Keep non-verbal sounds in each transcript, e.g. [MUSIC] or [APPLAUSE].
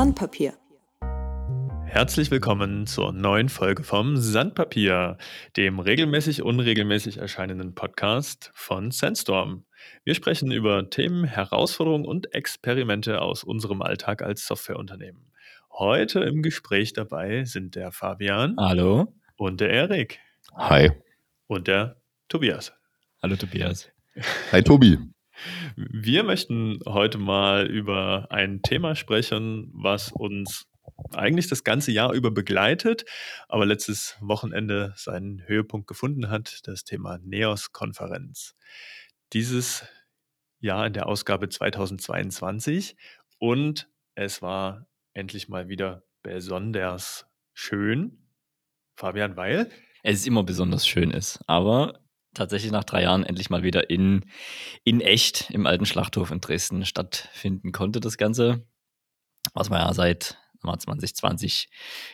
Sandpapier. Herzlich willkommen zur neuen Folge vom Sandpapier, dem regelmäßig unregelmäßig erscheinenden Podcast von Sandstorm. Wir sprechen über Themen, Herausforderungen und Experimente aus unserem Alltag als Softwareunternehmen. Heute im Gespräch dabei sind der Fabian. Hallo. Und der Erik. Hi. Und der Tobias. Hallo Tobias. Hi Tobi. Wir möchten heute mal über ein Thema sprechen, was uns eigentlich das ganze Jahr über begleitet, aber letztes Wochenende seinen Höhepunkt gefunden hat, das Thema NEOS-Konferenz. Dieses Jahr in der Ausgabe 2022 und es war endlich mal wieder besonders schön. Fabian Weil? Es ist immer besonders schön ist, aber tatsächlich nach drei Jahren endlich mal wieder in, in echt im alten Schlachthof in Dresden stattfinden konnte, das Ganze, was wir ja seit 2020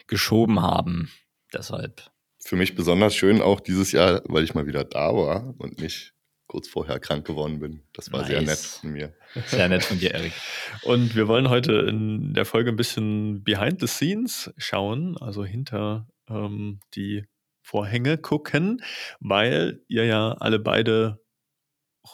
geschoben haben. Deshalb. Für mich besonders schön auch dieses Jahr, weil ich mal wieder da war und nicht kurz vorher krank geworden bin. Das war nice. sehr nett von mir. Sehr nett von dir, Erik. [LAUGHS] Und wir wollen heute in der Folge ein bisschen behind the scenes schauen, also hinter ähm, die Vorhänge gucken, weil ihr ja alle beide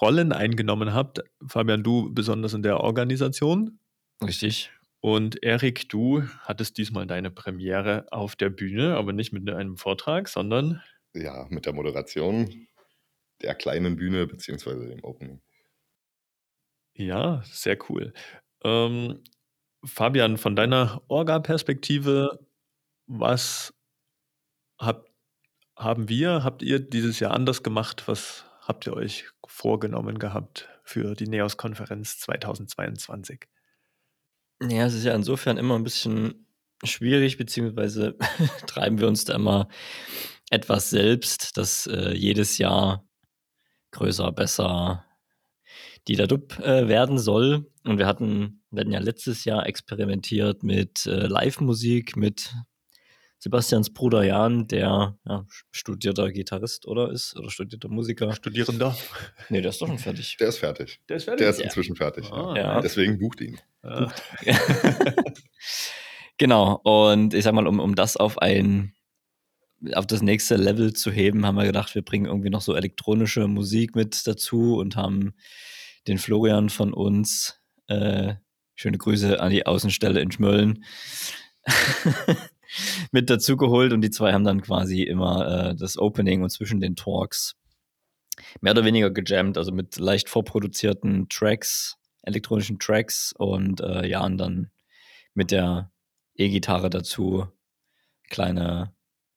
Rollen eingenommen habt. Fabian, du besonders in der Organisation. Richtig. Und Erik, du hattest diesmal deine Premiere auf der Bühne, aber nicht mit einem Vortrag, sondern. Ja, mit der Moderation der kleinen Bühne beziehungsweise dem Opening. Ja, sehr cool. Ähm, Fabian, von deiner Orga-Perspektive, was habt, haben wir, habt ihr dieses Jahr anders gemacht? Was habt ihr euch vorgenommen gehabt für die NEOS-Konferenz 2022? Ja, es ist ja insofern immer ein bisschen schwierig, beziehungsweise [LAUGHS] treiben wir uns da immer etwas selbst, dass äh, jedes Jahr größer, besser, die da äh, werden soll. Und wir hatten, wir hatten ja letztes Jahr experimentiert mit äh, Live-Musik, mit Sebastians Bruder Jan, der ja, studierter Gitarrist oder ist oder studierter Musiker. Studierender? Nee, der ist doch schon fertig. Der ist fertig. Der ist fertig. Der ist ja. inzwischen fertig. Ah, ja. Deswegen bucht ihn. Ja. [LAUGHS] genau. Und ich sag mal, um, um das auf ein auf das nächste Level zu heben, haben wir gedacht, wir bringen irgendwie noch so elektronische Musik mit dazu und haben den Florian von uns, äh, schöne Grüße an die Außenstelle in Schmölln, [LAUGHS] mit dazu geholt und die zwei haben dann quasi immer äh, das Opening und zwischen den Talks mehr oder weniger gejammt, also mit leicht vorproduzierten Tracks, elektronischen Tracks und äh, ja, und dann mit der E-Gitarre dazu kleine,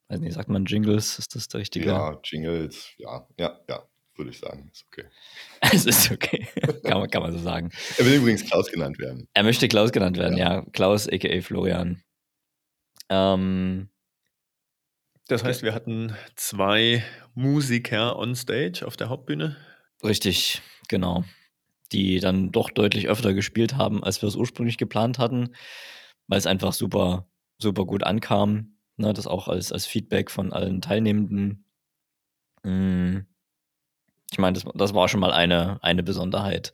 weiß nicht, sagt man Jingles, ist das der richtige? Ja, Jingles, ja, ja, ja, würde ich sagen, ist okay. [LAUGHS] es ist okay, kann, man, kann man so sagen. Er will übrigens Klaus genannt werden. Er möchte Klaus genannt werden, ja, ja. Klaus, a.k.a. Florian. Ähm, das heißt, wir hatten zwei Musiker on stage auf der Hauptbühne. Richtig, genau. Die dann doch deutlich öfter gespielt haben, als wir es ursprünglich geplant hatten, weil es einfach super, super gut ankam. Ne, das auch als, als Feedback von allen Teilnehmenden. Hm. Ich meine, das, das war schon mal eine, eine Besonderheit.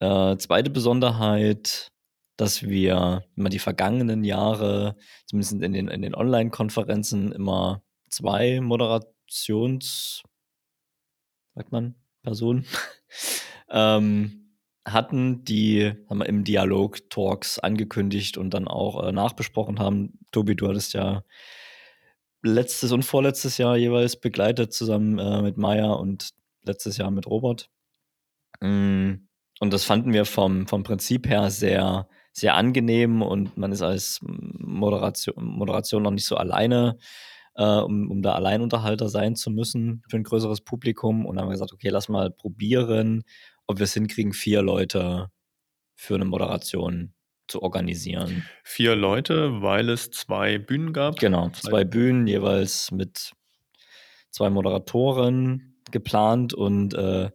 Äh, zweite Besonderheit dass wir immer die vergangenen Jahre, zumindest in den, in den Online-Konferenzen, immer zwei Moderations, sagt man, Personen [LAUGHS] ähm, hatten, die haben wir im Dialog Talks angekündigt und dann auch äh, nachbesprochen haben. Tobi, du hattest ja letztes und vorletztes Jahr jeweils begleitet, zusammen äh, mit Maya und letztes Jahr mit Robert. Mm, und das fanden wir vom, vom Prinzip her sehr, sehr angenehm und man ist als Moderation, Moderation noch nicht so alleine, äh, um, um da Alleinunterhalter sein zu müssen für ein größeres Publikum. Und dann haben wir gesagt, okay, lass mal probieren, ob wir es hinkriegen, vier Leute für eine Moderation zu organisieren. Vier Leute, weil es zwei Bühnen gab? Genau, zwei Bühnen jeweils mit zwei Moderatoren geplant und äh,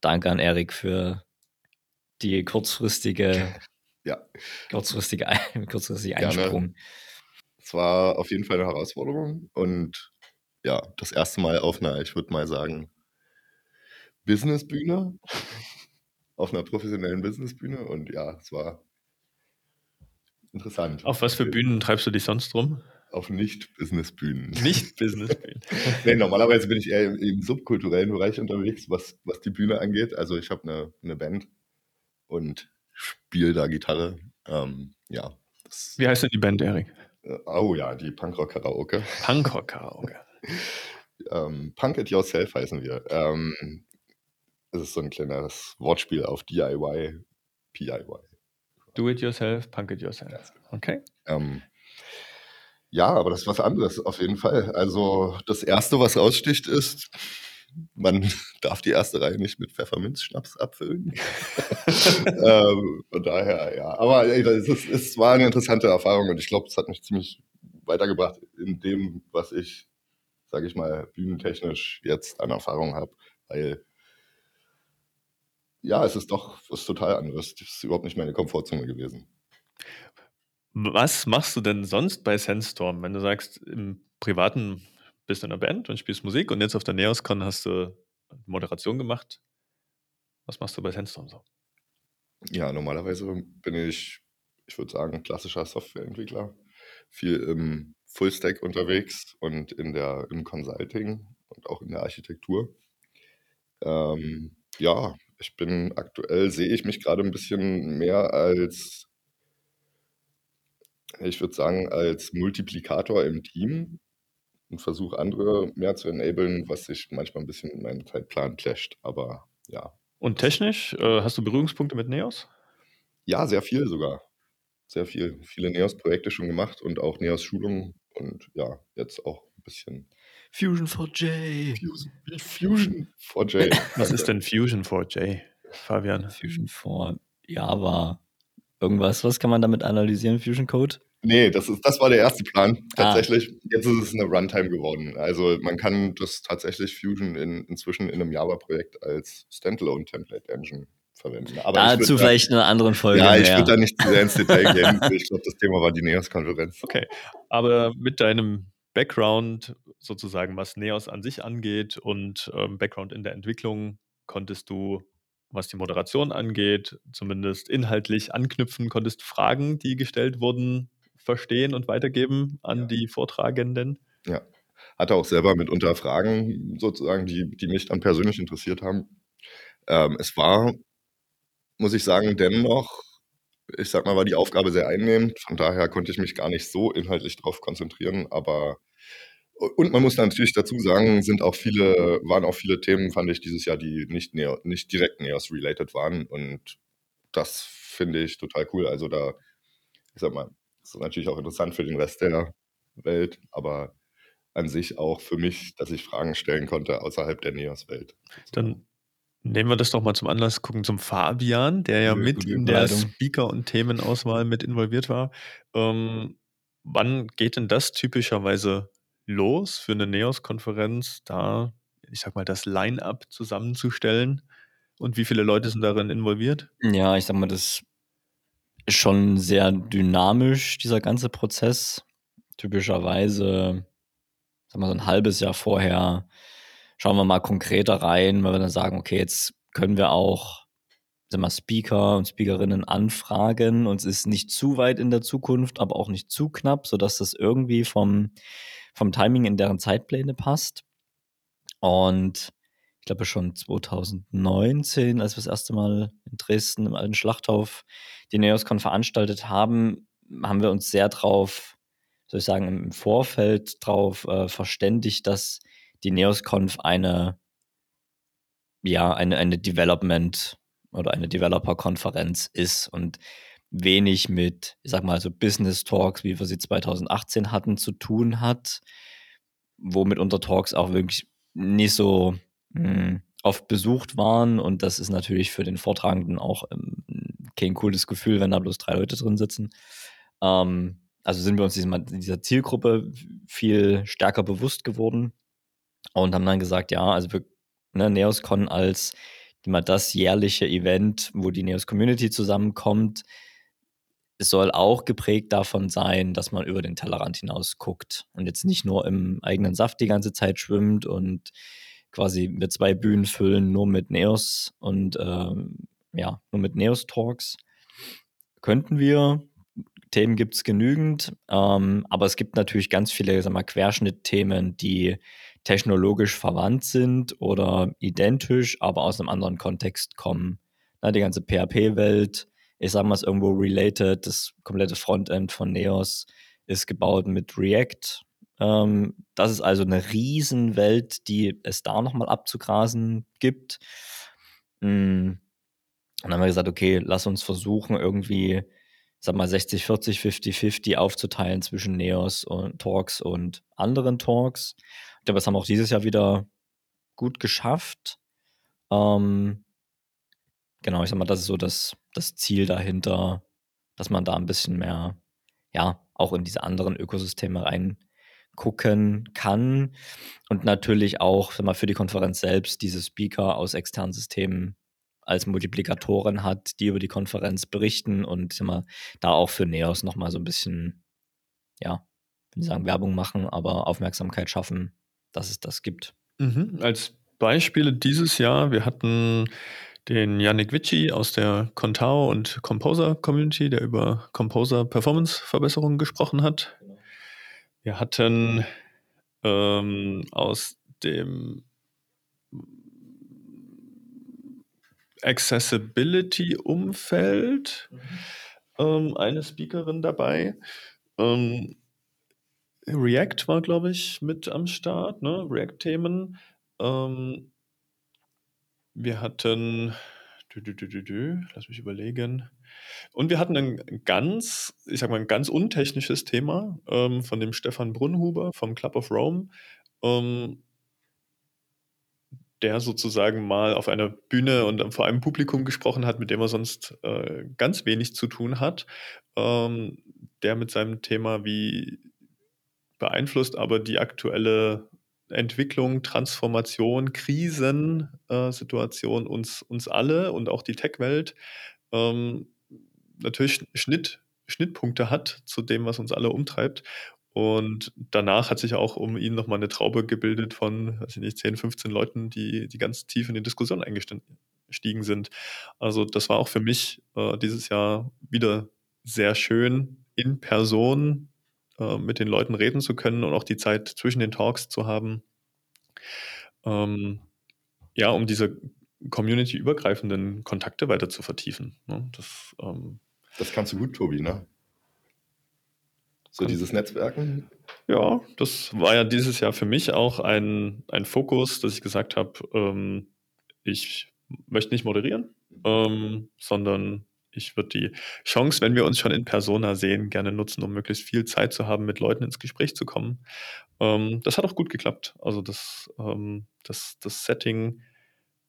danke an Erik für die kurzfristige ja. Kurzfristige, Ein [LAUGHS] kurzfristige Einsprung. Es war auf jeden Fall eine Herausforderung und ja, das erste Mal auf einer, ich würde mal sagen, Businessbühne. [LAUGHS] auf einer professionellen Businessbühne und ja, es war interessant. Auf was für Bühnen treibst du dich sonst rum? Auf Nicht-Business-Bühnen. [LAUGHS] Nicht-Business-Bühnen. nee, normalerweise bin ich eher im, im, subkulturellen Bereich unterwegs, was, was die Bühne angeht. Also ich habe eine, eine Band und spiele da Gitarre. Ähm, ja. Wie heißt denn die Band, Erik? Äh, oh ja, die Punkrock Karaoke. Punkrock Karaoke. [LAUGHS] ähm, Punk It Yourself heißen wir. Ähm, das ist so ein kleines Wortspiel auf DIY, PIY. Do it yourself, punk it yourself. Genau. Okay. Ähm, ja, aber das ist was anderes auf jeden Fall. Also das Erste, was raussticht, ist, man [LAUGHS] darf die erste Reihe nicht mit Pfefferminzschnaps abfüllen. [LAUGHS] [LAUGHS] ähm, von daher, ja. Aber ey, es, ist, es war eine interessante Erfahrung und ich glaube, es hat mich ziemlich weitergebracht in dem, was ich, sage ich mal, bühnentechnisch jetzt an Erfahrung habe. Weil ja, es ist doch was total anderes. Das ist überhaupt nicht meine Komfortzone gewesen. Was machst du denn sonst bei Sandstorm, wenn du sagst, im Privaten bist in einer Band und spielst Musik und jetzt auf der NeosCon hast du Moderation gemacht? Was machst du bei Sandstorm so? Ja, normalerweise bin ich, ich würde sagen, klassischer Softwareentwickler. Viel im Fullstack unterwegs und in der, im Consulting und auch in der Architektur. Ähm, ja, ich bin aktuell, sehe ich mich gerade ein bisschen mehr als, ich würde sagen, als Multiplikator im Team und versuche andere mehr zu enablen, was sich manchmal ein bisschen in meinem Zeitplan clasht, aber ja. Und technisch, äh, hast du Berührungspunkte mit Neos? Ja, sehr viel sogar. Sehr viel. Viele Neos-Projekte schon gemacht und auch Neos-Schulungen und ja, jetzt auch ein bisschen Fusion 4J. Fusion 4J. [LAUGHS] Was ist denn Fusion 4J, Fabian? Fusion 4 Java. Irgendwas, was kann man damit analysieren, Fusion Code? Nee, das, ist, das war der erste Plan ah. tatsächlich. Ah. Jetzt ist es eine Runtime geworden. Also man kann das tatsächlich Fusion in, inzwischen in einem Java-Projekt als Standalone Template Engine verwenden. Aber Dazu vielleicht da, in einer anderen Folge. Ja, ich würde da nicht zu sehr ins Detail gehen. [LAUGHS] Ich glaube, das Thema war die NEOS-Konferenz. Okay, aber mit deinem Background sozusagen, was Neos an sich angeht und ähm, Background in der Entwicklung, konntest du, was die Moderation angeht, zumindest inhaltlich anknüpfen, konntest Fragen, die gestellt wurden, verstehen und weitergeben an ja. die Vortragenden. Ja, hatte auch selber mitunter Fragen sozusagen, die, die mich dann persönlich interessiert haben. Ähm, es war, muss ich sagen, dennoch ich sag mal, war die Aufgabe sehr einnehmend. Von daher konnte ich mich gar nicht so inhaltlich darauf konzentrieren. Aber und man muss natürlich dazu sagen, sind auch viele, waren auch viele Themen, fand ich dieses Jahr, die nicht, Neo, nicht direkt NEOS-related waren. Und das finde ich total cool. Also da, ich sag mal, ist natürlich auch interessant für den Rest der Welt, aber an sich auch für mich, dass ich Fragen stellen konnte außerhalb der NEOS-Welt. Dann Nehmen wir das doch mal zum Anlass, gucken zum Fabian, der ja mit in der Speaker- und Themenauswahl mit involviert war. Ähm, wann geht denn das typischerweise los für eine NEOS-Konferenz, da, ich sag mal, das Line-up zusammenzustellen? Und wie viele Leute sind darin involviert? Ja, ich sag mal, das schon sehr dynamisch, dieser ganze Prozess. Typischerweise, sag mal, so ein halbes Jahr vorher schauen wir mal konkreter rein, weil wir dann sagen, okay, jetzt können wir auch sagen wir, Speaker und Speakerinnen anfragen und es ist nicht zu weit in der Zukunft, aber auch nicht zu knapp, sodass das irgendwie vom, vom Timing in deren Zeitpläne passt. Und ich glaube schon 2019, als wir das erste Mal in Dresden im alten Schlachthof die NeosCon veranstaltet haben, haben wir uns sehr drauf, soll ich sagen, im Vorfeld drauf äh, verständigt, dass die NeosConf eine, ja, eine, eine Development oder eine Developer-Konferenz ist und wenig mit, ich sag mal, so Business Talks, wie wir sie 2018 hatten, zu tun hat, womit unter Talks auch wirklich nicht so mh, hm, oft besucht waren und das ist natürlich für den Vortragenden auch ähm, kein cooles Gefühl, wenn da bloß drei Leute drin sitzen. Ähm, also sind wir uns diesem, dieser Zielgruppe viel stärker bewusst geworden und haben dann gesagt, ja, also wir, ne, NeosCon als immer das jährliche Event, wo die Neos Community zusammenkommt, es soll auch geprägt davon sein, dass man über den Tellerrand hinaus guckt und jetzt nicht nur im eigenen Saft die ganze Zeit schwimmt und quasi mit zwei Bühnen füllen, nur mit Neos und ähm, ja, nur mit Neos-Talks. Könnten wir, Themen gibt es genügend, ähm, aber es gibt natürlich ganz viele sag mal, Querschnittthemen, die technologisch verwandt sind oder identisch, aber aus einem anderen Kontext kommen. Na, die ganze PHP-Welt, ich sag mal, ist irgendwo related. Das komplette Frontend von Neos ist gebaut mit React. Ähm, das ist also eine Riesenwelt, die es da nochmal abzugrasen gibt. Mm. Und dann haben wir gesagt, okay, lass uns versuchen, irgendwie, sag mal, 60, 40, 50, 50 aufzuteilen zwischen Neos und Talks und anderen Talks. Ich glaube, das haben wir auch dieses Jahr wieder gut geschafft. Ähm, genau, ich sag mal, das ist so das, das Ziel dahinter, dass man da ein bisschen mehr, ja, auch in diese anderen Ökosysteme reingucken kann und natürlich auch, sag mal, für die Konferenz selbst diese Speaker aus externen Systemen als Multiplikatoren hat, die über die Konferenz berichten und sag mal, da auch für Neos nochmal so ein bisschen, ja, will sagen Werbung machen, aber Aufmerksamkeit schaffen, dass es das gibt. Mhm. Als Beispiele dieses Jahr, wir hatten den Yannick Vici aus der Contao und Composer Community, der über Composer Performance Verbesserungen gesprochen hat. Wir hatten ähm, aus dem Accessibility-Umfeld mhm. ähm, eine Speakerin dabei. Ähm, React war, glaube ich, mit am Start, ne? React-Themen. Ähm, wir hatten, dü, dü, dü, lass mich überlegen. Und wir hatten ein ganz, ich sag mal, ein ganz untechnisches Thema ähm, von dem Stefan Brunnhuber vom Club of Rome, ähm, der sozusagen mal auf einer Bühne und vor einem Publikum gesprochen hat, mit dem er sonst äh, ganz wenig zu tun hat, ähm, der mit seinem Thema, wie beeinflusst aber die aktuelle Entwicklung, Transformation, Krisensituation äh, uns, uns alle und auch die Tech-Welt ähm, natürlich Schnitt, Schnittpunkte hat zu dem, was uns alle umtreibt. Und danach hat sich auch um ihn nochmal eine Traube gebildet von, weiß ich nicht, 10, 15 Leuten, die, die ganz tief in die Diskussion eingestiegen sind. Also das war auch für mich äh, dieses Jahr wieder sehr schön in Person äh, mit den Leuten reden zu können und auch die Zeit zwischen den Talks zu haben. Ähm, ja, um diese community-übergreifenden Kontakte weiter zu vertiefen. Ne? Das, ähm, das kannst du gut, Tobi, ne? So dieses Netzwerken? Ja, das war ja dieses Jahr für mich auch ein, ein Fokus, dass ich gesagt habe, ähm, ich möchte nicht moderieren, ähm, sondern ich würde die Chance, wenn wir uns schon in Persona sehen, gerne nutzen, um möglichst viel Zeit zu haben, mit Leuten ins Gespräch zu kommen. Ähm, das hat auch gut geklappt. Also das, ähm, das, das Setting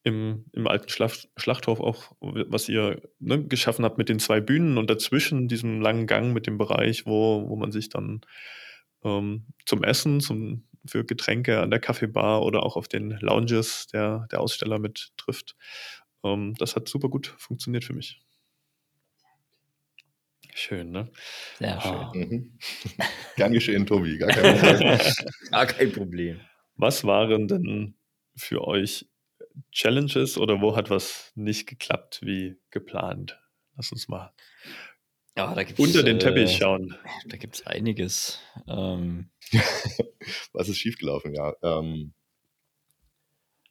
im, im alten Schlacht, Schlachthof auch, was ihr ne, geschaffen habt mit den zwei Bühnen und dazwischen diesem langen Gang mit dem Bereich, wo, wo man sich dann ähm, zum Essen, zum, für Getränke an der Kaffeebar oder auch auf den Lounges der, der Aussteller mit trifft. Ähm, das hat super gut funktioniert für mich. Schön, ne? Sehr schön. Ah. Mhm. [LAUGHS] Gern geschehen, Tobi. Gar kein [LAUGHS] Problem. Gar kein Problem. Was waren denn für euch Challenges oder wo hat was nicht geklappt wie geplant? Lass uns mal ja, unter den Teppich äh, schauen. Da gibt es einiges. Ähm. [LAUGHS] was ist schiefgelaufen? Ja. Ähm,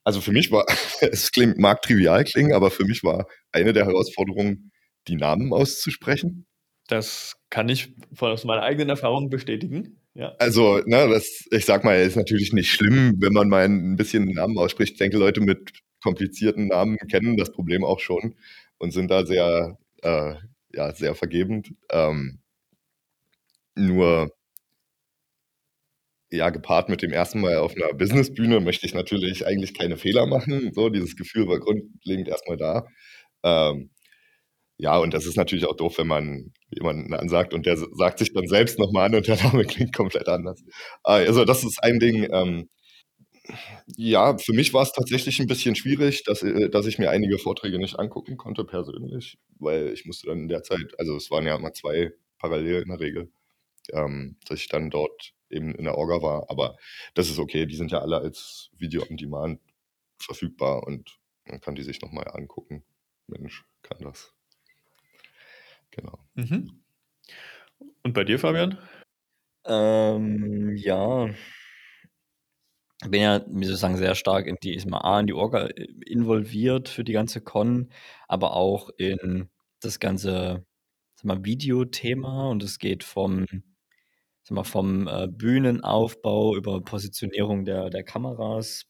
also für mich war, es klingt, mag trivial klingen, aber für mich war eine der Herausforderungen, die Namen auszusprechen. Das kann ich aus meiner eigenen Erfahrung bestätigen. Ja. Also, ne, das, ich sag mal, ist natürlich nicht schlimm, wenn man mal ein bisschen einen Namen ausspricht. Ich denke, Leute mit komplizierten Namen kennen das Problem auch schon und sind da sehr, äh, ja, sehr vergebend. Ähm, nur, ja, gepaart mit dem ersten Mal auf einer Businessbühne möchte ich natürlich eigentlich keine Fehler machen. So, dieses Gefühl war grundlegend erstmal da. Ähm, ja, und das ist natürlich auch doof, wenn man jemanden ansagt und der sagt sich dann selbst nochmal an und der Name [LAUGHS] klingt komplett anders. Ah, also das ist ein Ding. Ähm, ja, für mich war es tatsächlich ein bisschen schwierig, dass, äh, dass ich mir einige Vorträge nicht angucken konnte persönlich, weil ich musste dann in der Zeit, also es waren ja immer zwei parallel in der Regel, ähm, dass ich dann dort eben in der Orga war. Aber das ist okay, die sind ja alle als Video on Demand verfügbar und man kann die sich nochmal angucken. Mensch, kann das. Genau. Mhm. Und bei dir, Fabian? Ähm, ja. Bin ja, wie soll ich sagen, sehr stark in die, mal A, in die Orga äh, involviert für die ganze Con, aber auch in das ganze, sag mal, Videothema und es geht vom, sag mal, vom äh, Bühnenaufbau über Positionierung der, der Kameras,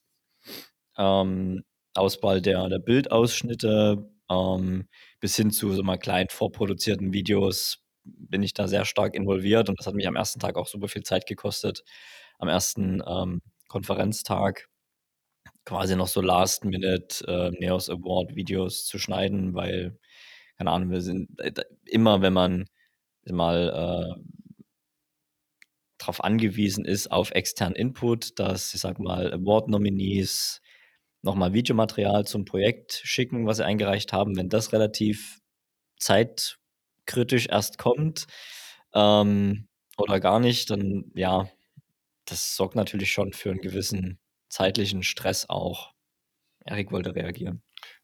ähm, Auswahl der, der Bildausschnitte, ähm, bis hin zu so mal kleinen vorproduzierten Videos bin ich da sehr stark involviert und das hat mich am ersten Tag auch super viel Zeit gekostet. Am ersten ähm, Konferenztag quasi noch so Last-Minute äh, Neos Award Videos zu schneiden, weil, keine Ahnung, wir sind äh, immer, wenn man mal äh, darauf angewiesen ist, auf externen Input, dass, ich sag mal, Award-Nominees nochmal Videomaterial zum Projekt schicken, was sie eingereicht haben. Wenn das relativ zeitkritisch erst kommt ähm, oder gar nicht, dann ja, das sorgt natürlich schon für einen gewissen zeitlichen Stress auch. Erik wollte reagieren.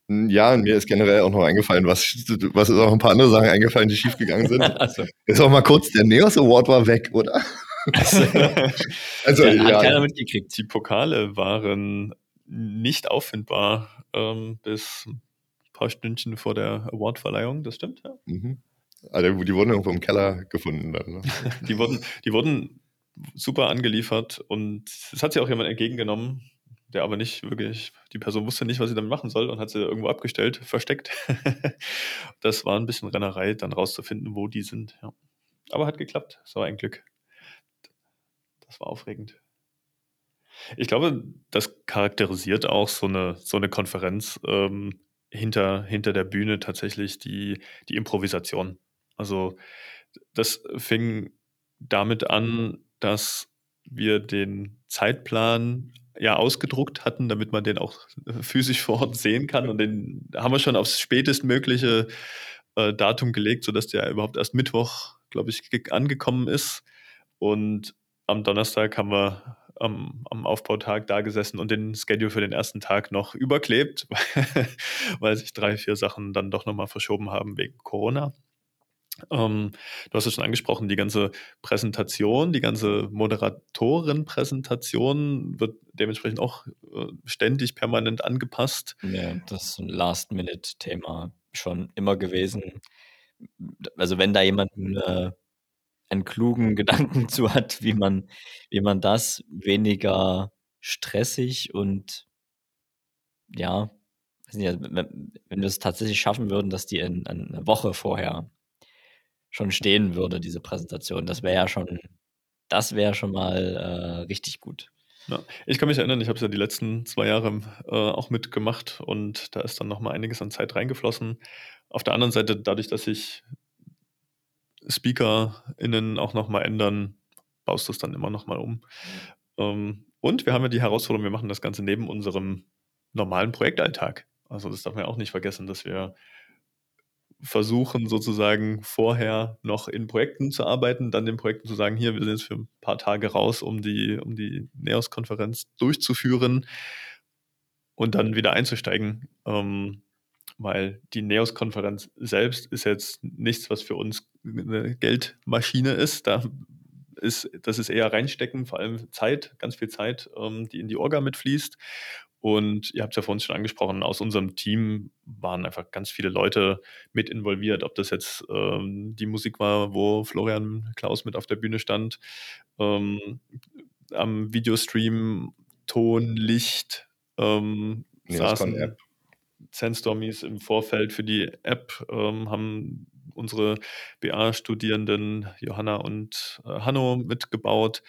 Hm, ja, mir ist generell auch noch eingefallen, was, was ist auch ein paar andere Sachen eingefallen, die schiefgegangen sind. [LAUGHS] also. Ist auch mal kurz, der Neos Award war weg, oder? also, [LAUGHS] also ja, ja. Hat keiner mitgekriegt. Die Pokale waren nicht auffindbar ähm, bis ein paar Stündchen vor der Awardverleihung, das stimmt, ja. Mhm. Also die wurden irgendwo im Keller gefunden dann. Ne? [LAUGHS] die, wurden, die wurden super angeliefert und es hat sich auch jemand entgegengenommen, der aber nicht wirklich, die Person wusste nicht, was sie damit machen soll und hat sie irgendwo abgestellt, versteckt. [LAUGHS] das war ein bisschen Rennerei, dann rauszufinden, wo die sind. Ja. Aber hat geklappt, das war ein Glück. Das war aufregend. Ich glaube, das charakterisiert auch so eine, so eine Konferenz ähm, hinter, hinter der Bühne tatsächlich die, die Improvisation. Also das fing damit an, dass wir den Zeitplan ja ausgedruckt hatten, damit man den auch physisch [LAUGHS] vor Ort sehen kann. Und den haben wir schon aufs spätestmögliche äh, Datum gelegt, sodass der überhaupt erst Mittwoch, glaube ich, angekommen ist. Und am Donnerstag haben wir am, am Aufbautag da gesessen und den Schedule für den ersten Tag noch überklebt, [LAUGHS] weil sich drei, vier Sachen dann doch nochmal verschoben haben wegen Corona. Ähm, du hast es schon angesprochen, die ganze Präsentation, die ganze Moderatorenpräsentation wird dementsprechend auch äh, ständig permanent angepasst. Ja, das ist ein Last-Minute-Thema schon immer gewesen. Also wenn da jemand eine, einen klugen [LAUGHS] Gedanken zu hat, wie man, wie man das weniger stressig und ja, nicht, wenn, wenn wir es tatsächlich schaffen würden, dass die in, in eine Woche vorher schon stehen würde, diese Präsentation. Das wäre ja schon, das wäre schon mal äh, richtig gut. Ja, ich kann mich erinnern, ich habe es ja die letzten zwei Jahre äh, auch mitgemacht und da ist dann nochmal einiges an Zeit reingeflossen. Auf der anderen Seite, dadurch, dass sich SpeakerInnen auch nochmal ändern, baust du es dann immer nochmal um. Ähm, und wir haben ja die Herausforderung, wir machen das Ganze neben unserem normalen Projektalltag. Also das darf man ja auch nicht vergessen, dass wir versuchen sozusagen vorher noch in Projekten zu arbeiten, dann den Projekten zu sagen, hier, wir sind jetzt für ein paar Tage raus, um die, um die NEOS-Konferenz durchzuführen und dann wieder einzusteigen. Ähm, weil die NEOS-Konferenz selbst ist jetzt nichts, was für uns eine Geldmaschine ist. Da ist, das ist eher reinstecken, vor allem Zeit, ganz viel Zeit, ähm, die in die Orga mitfließt. Und ihr habt es ja vorhin schon angesprochen, aus unserem Team waren einfach ganz viele Leute mit involviert, ob das jetzt ähm, die Musik war, wo Florian Klaus mit auf der Bühne stand, ähm, am Videostream, Ton, Licht, ähm, nee, saßen App. Sandstormies im Vorfeld für die App, ähm, haben unsere BA-Studierenden Johanna und äh, Hanno mitgebaut.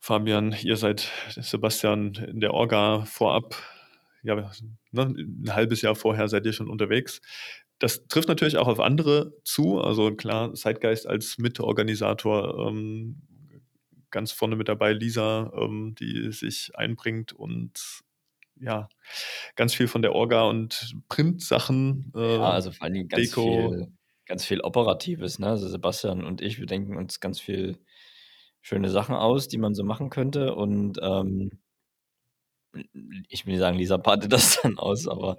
Fabian, ihr seid Sebastian in der Orga vorab, ja, ne, ein halbes Jahr vorher seid ihr schon unterwegs. Das trifft natürlich auch auf andere zu. Also klar, Zeitgeist als Mitorganisator ähm, ganz vorne mit dabei, Lisa, ähm, die sich einbringt und ja, ganz viel von der Orga und Print-Sachen. Äh, ja, also vor allem ganz Deko. viel, ganz viel Operatives. Ne? Also Sebastian und ich, wir denken uns ganz viel schöne Sachen aus, die man so machen könnte. Und ähm, ich will nicht sagen, Lisa partet [LAUGHS] das dann aus, aber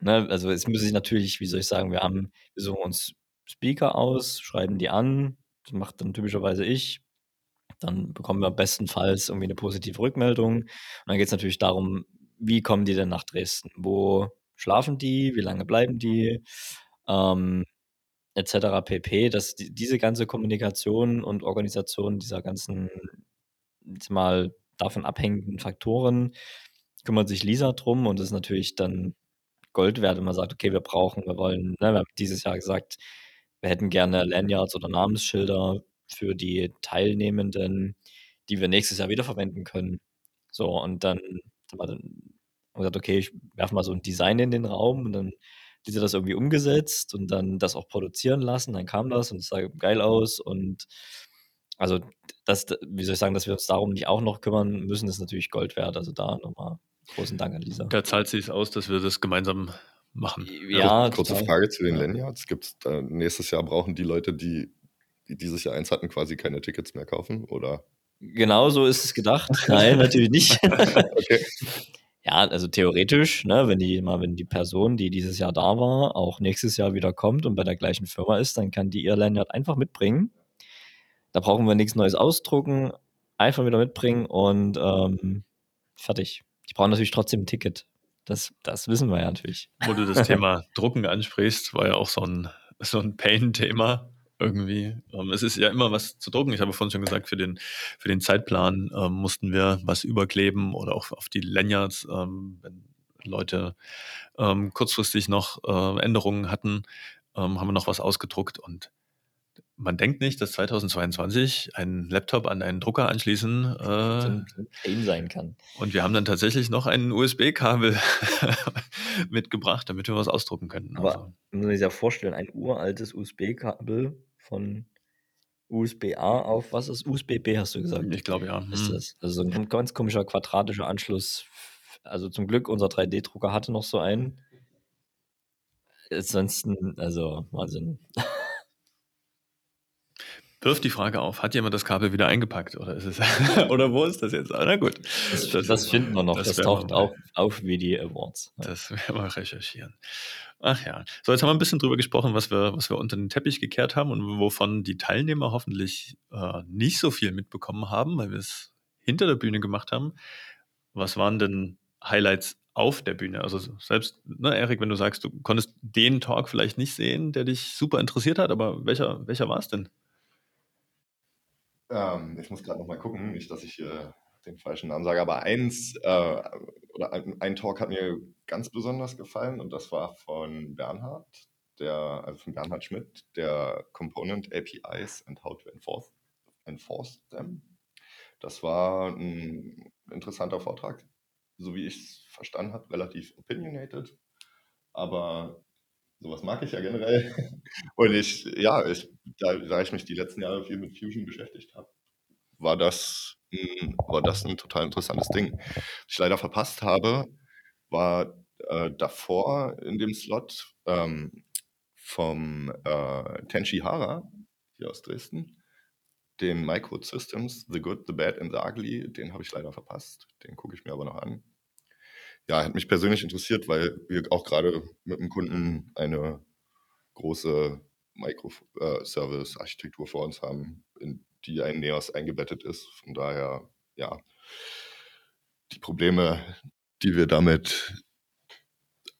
ne, also es muss sich natürlich, wie soll ich sagen, wir haben, wir suchen uns Speaker aus, schreiben die an, das macht dann typischerweise ich. Dann bekommen wir bestenfalls irgendwie eine positive Rückmeldung. Und dann geht es natürlich darum, wie kommen die denn nach Dresden? Wo schlafen die? Wie lange bleiben die? Ähm, etc. pp. Dass die, diese ganze Kommunikation und Organisation dieser ganzen, jetzt mal davon abhängenden Faktoren kümmert sich Lisa drum und ist natürlich dann Gold wert, wenn man sagt, okay, wir brauchen, wir wollen, ne, wir haben dieses Jahr gesagt, wir hätten gerne Lanyards oder Namensschilder für die Teilnehmenden, die wir nächstes Jahr wiederverwenden können. So, und dann dann gesagt, okay, ich werfe mal so ein Design in den Raum und dann hat sie das irgendwie umgesetzt und dann das auch produzieren lassen. Dann kam das und es sah geil aus und also das, wie soll ich sagen, dass wir uns darum nicht auch noch kümmern müssen, ist natürlich Gold wert. Also da nochmal großen Dank an Lisa. Da zahlt sich aus, dass wir das gemeinsam machen. Ja, kurze total. Frage zu den ja. Lanyards. Gibt's da, nächstes Jahr brauchen die Leute, die, die dieses Jahr eins hatten, quasi keine Tickets mehr kaufen? Oder? Genau so ist es gedacht. Nein, natürlich nicht. [LAUGHS] okay. [LAUGHS] Ja, also theoretisch, ne, wenn die mal, wenn die Person, die dieses Jahr da war, auch nächstes Jahr wieder kommt und bei der gleichen Firma ist, dann kann die ihr Lanyard einfach mitbringen. Da brauchen wir nichts Neues ausdrucken, einfach wieder mitbringen und ähm, fertig. Die brauchen natürlich trotzdem ein Ticket. Das, das wissen wir ja natürlich. Wo du das Thema [LAUGHS] Drucken ansprichst, war ja auch so ein, so ein Pain-Thema irgendwie. Ähm, es ist ja immer was zu drucken. Ich habe vorhin schon gesagt, für den, für den Zeitplan ähm, mussten wir was überkleben oder auch auf die Lanyards, ähm, wenn Leute ähm, kurzfristig noch äh, Änderungen hatten, ähm, haben wir noch was ausgedruckt und man denkt nicht, dass 2022 ein Laptop an einen Drucker anschließen äh, sein kann. Und wir haben dann tatsächlich noch ein USB-Kabel [LAUGHS] mitgebracht, damit wir was ausdrucken können. Aber also. man muss sich ja vorstellen, ein uraltes USB-Kabel von USB-A auf was ist USB-B, hast du gesagt? Ich glaube ja. Ist hm. das? Also so ein ganz komischer quadratischer Anschluss. Also zum Glück, unser 3D-Drucker hatte noch so einen. Ansonsten, also Wahnsinn. Wirft die Frage auf, hat jemand das Kabel wieder eingepackt oder ist es [LAUGHS] oder wo ist das jetzt? Na gut. Das, das, das finden wir noch. Das, das taucht auch auf wie die Awards. Das werden wir recherchieren. Ach ja. So, jetzt haben wir ein bisschen drüber gesprochen, was wir, was wir unter den Teppich gekehrt haben und wovon die Teilnehmer hoffentlich äh, nicht so viel mitbekommen haben, weil wir es hinter der Bühne gemacht haben. Was waren denn Highlights auf der Bühne? Also selbst, ne, Erik, wenn du sagst, du konntest den Talk vielleicht nicht sehen, der dich super interessiert hat, aber welcher, welcher war es denn? Ähm, ich muss gerade noch mal gucken, nicht, dass ich äh, den falschen Namen sage, aber eins äh, oder ein, ein, Talk hat mir ganz besonders gefallen und das war von Bernhard, der, also von Bernhard Schmidt, der Component APIs and how to enforce, enforce them. Das war ein interessanter Vortrag, so wie ich es verstanden habe, relativ opinionated, aber sowas mag ich ja generell. [LAUGHS] Und ich, ja, ich, da, da ich mich die letzten Jahre viel mit Fusion beschäftigt habe, war das, ein, war das ein total interessantes Ding. Was ich leider verpasst habe, war äh, davor in dem Slot ähm, vom äh, Tenchi Hara hier aus Dresden, den Micro Systems, The Good, The Bad and The Ugly, den habe ich leider verpasst. Den gucke ich mir aber noch an. Ja, hat mich persönlich interessiert, weil wir auch gerade mit dem Kunden eine große Microservice-Architektur vor uns haben, in die ein NEOS eingebettet ist. Von daher, ja, die Probleme, die wir damit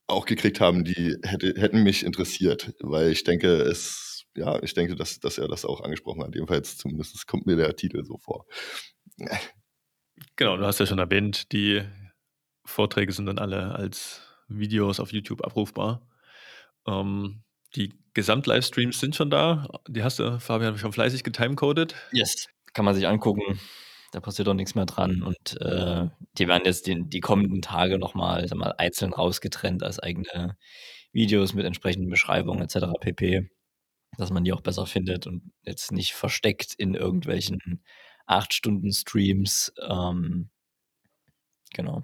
auch gekriegt haben, die hätte, hätten mich interessiert, weil ich denke, es, ja, ich denke, dass, dass er das auch angesprochen hat. Jedenfalls zumindest kommt mir der Titel so vor. Genau, du hast ja schon erwähnt, die Vorträge sind dann alle als Videos auf YouTube abrufbar. Ähm, die Gesamt-Livestreams sind schon da. Die hast du, Fabian, schon fleißig getimecoded. Yes, kann man sich angucken. Da passiert doch nichts mehr dran. Und äh, die werden jetzt die, die kommenden Tage nochmal mal, einzeln rausgetrennt als eigene Videos mit entsprechenden Beschreibungen etc. pp. Dass man die auch besser findet und jetzt nicht versteckt in irgendwelchen 8-Stunden-Streams. Ähm, genau.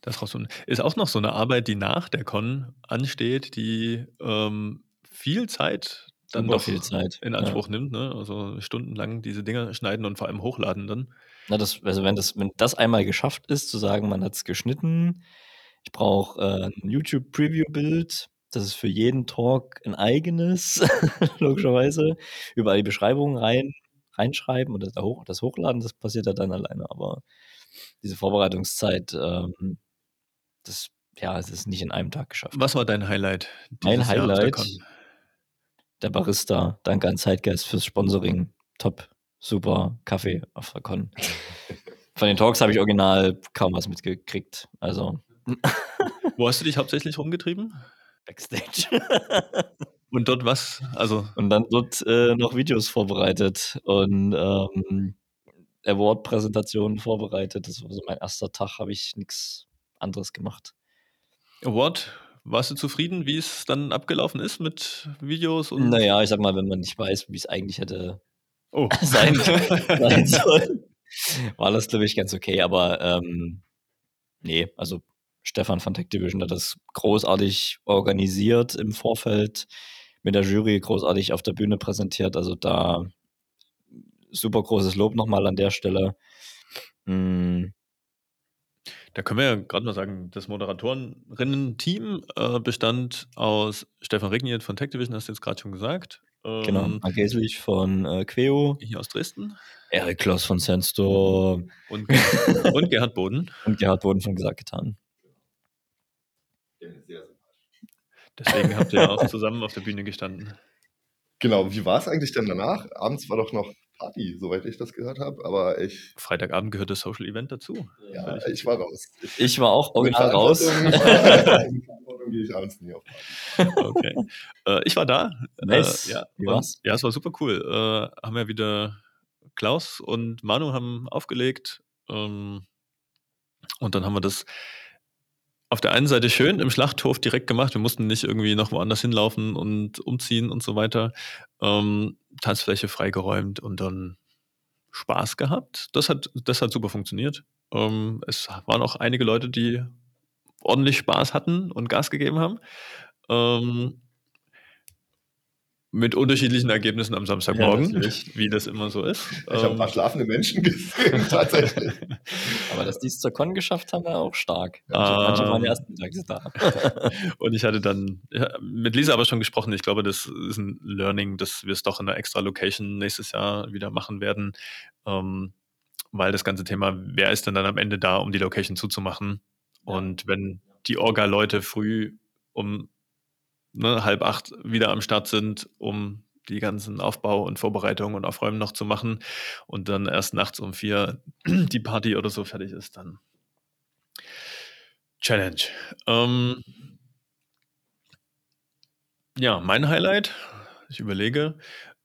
Das ist auch noch so eine Arbeit, die nach der Con ansteht, die ähm, viel Zeit dann Super doch viel Zeit. in Anspruch ja. nimmt. Ne? Also stundenlang diese Dinger schneiden und vor allem hochladen dann. Na, das, also wenn das, wenn das einmal geschafft ist, zu sagen, man hat es geschnitten, ich brauche äh, ein YouTube-Preview-Bild, Das ist für jeden Talk ein eigenes, [LAUGHS] logischerweise. Überall die Beschreibungen rein, reinschreiben und das, hoch, das Hochladen, das passiert ja dann alleine. Aber diese Vorbereitungszeit, ähm, das, ja, es ist nicht in einem Tag geschafft. Was war dein Highlight? Mein Highlight, der, Barista. Danke an Zeitgeist fürs Sponsoring. Top, super Kaffee auf der Con. Von den Talks habe ich original kaum was mitgekriegt. Also. Wo hast du dich hauptsächlich rumgetrieben? Backstage. [LAUGHS] und dort was? Also. Und dann dort äh, noch Videos vorbereitet und ähm, Award-Präsentationen vorbereitet. Das war so mein erster Tag, habe ich nichts anderes gemacht. Award, warst du zufrieden, wie es dann abgelaufen ist mit Videos? Und naja, ich sag mal, wenn man nicht weiß, wie es eigentlich hätte oh. [LAUGHS] sein, [LAUGHS] sein sollen, war das, glaube ich, ganz okay. Aber ähm, nee, also Stefan von Tech Division hat das großartig organisiert im Vorfeld, mit der Jury großartig auf der Bühne präsentiert. Also da super großes Lob nochmal an der Stelle. Mhm. Da können wir ja gerade mal sagen, das Moderatorinnen-Team äh, bestand aus Stefan Regniert von Tech Division, hast du jetzt gerade schon gesagt. Genau, ähm, Marc Geslich von äh, Queo. Hier aus Dresden. Erik Kloss von Senstor. Und, [LAUGHS] und Gerhard Boden. Und Gerhard Boden von Gesagt getan. Deswegen habt ihr auch zusammen auf der Bühne gestanden. Genau, wie war es eigentlich denn danach? Abends war doch noch Party, soweit ich das gehört habe, aber ich. Freitagabend gehört das Social Event dazu. Ja, ich, ich war raus. Ich, ich war auch original raus. gehe ich abends nie auf Party. [LAUGHS] Okay. Äh, ich war da. Nice. Äh, ja, war's? Ja, es war super cool. Äh, haben ja wieder Klaus und Manu haben aufgelegt. Ähm, und dann haben wir das auf der einen Seite schön im Schlachthof direkt gemacht. Wir mussten nicht irgendwie noch woanders hinlaufen und umziehen und so weiter. Ähm, Tanzfläche freigeräumt und dann Spaß gehabt. Das hat, das hat super funktioniert. Ähm, es waren auch einige Leute, die ordentlich Spaß hatten und Gas gegeben haben. Ähm, mit unterschiedlichen Ergebnissen am Samstagmorgen, ja, wie das immer so ist. Ich habe ein paar ähm, schlafende Menschen gesehen, [LAUGHS] tatsächlich. [LAUGHS] Aber dass die es zur Con geschafft haben, war auch stark. Manche, um, manche waren ja erst mittags da. und ich hatte dann mit Lisa aber schon gesprochen. Ich glaube, das ist ein Learning, dass wir es doch in einer extra Location nächstes Jahr wieder machen werden. Ähm, weil das ganze Thema, wer ist denn dann am Ende da, um die Location zuzumachen? Und wenn die Orga-Leute früh um ne, halb acht wieder am Start sind, um die ganzen Aufbau und Vorbereitungen und Aufräumen noch zu machen und dann erst nachts um vier [CLEARS THROAT] die Party oder so fertig ist, dann Challenge. Ähm, ja, mein Highlight, ich überlege,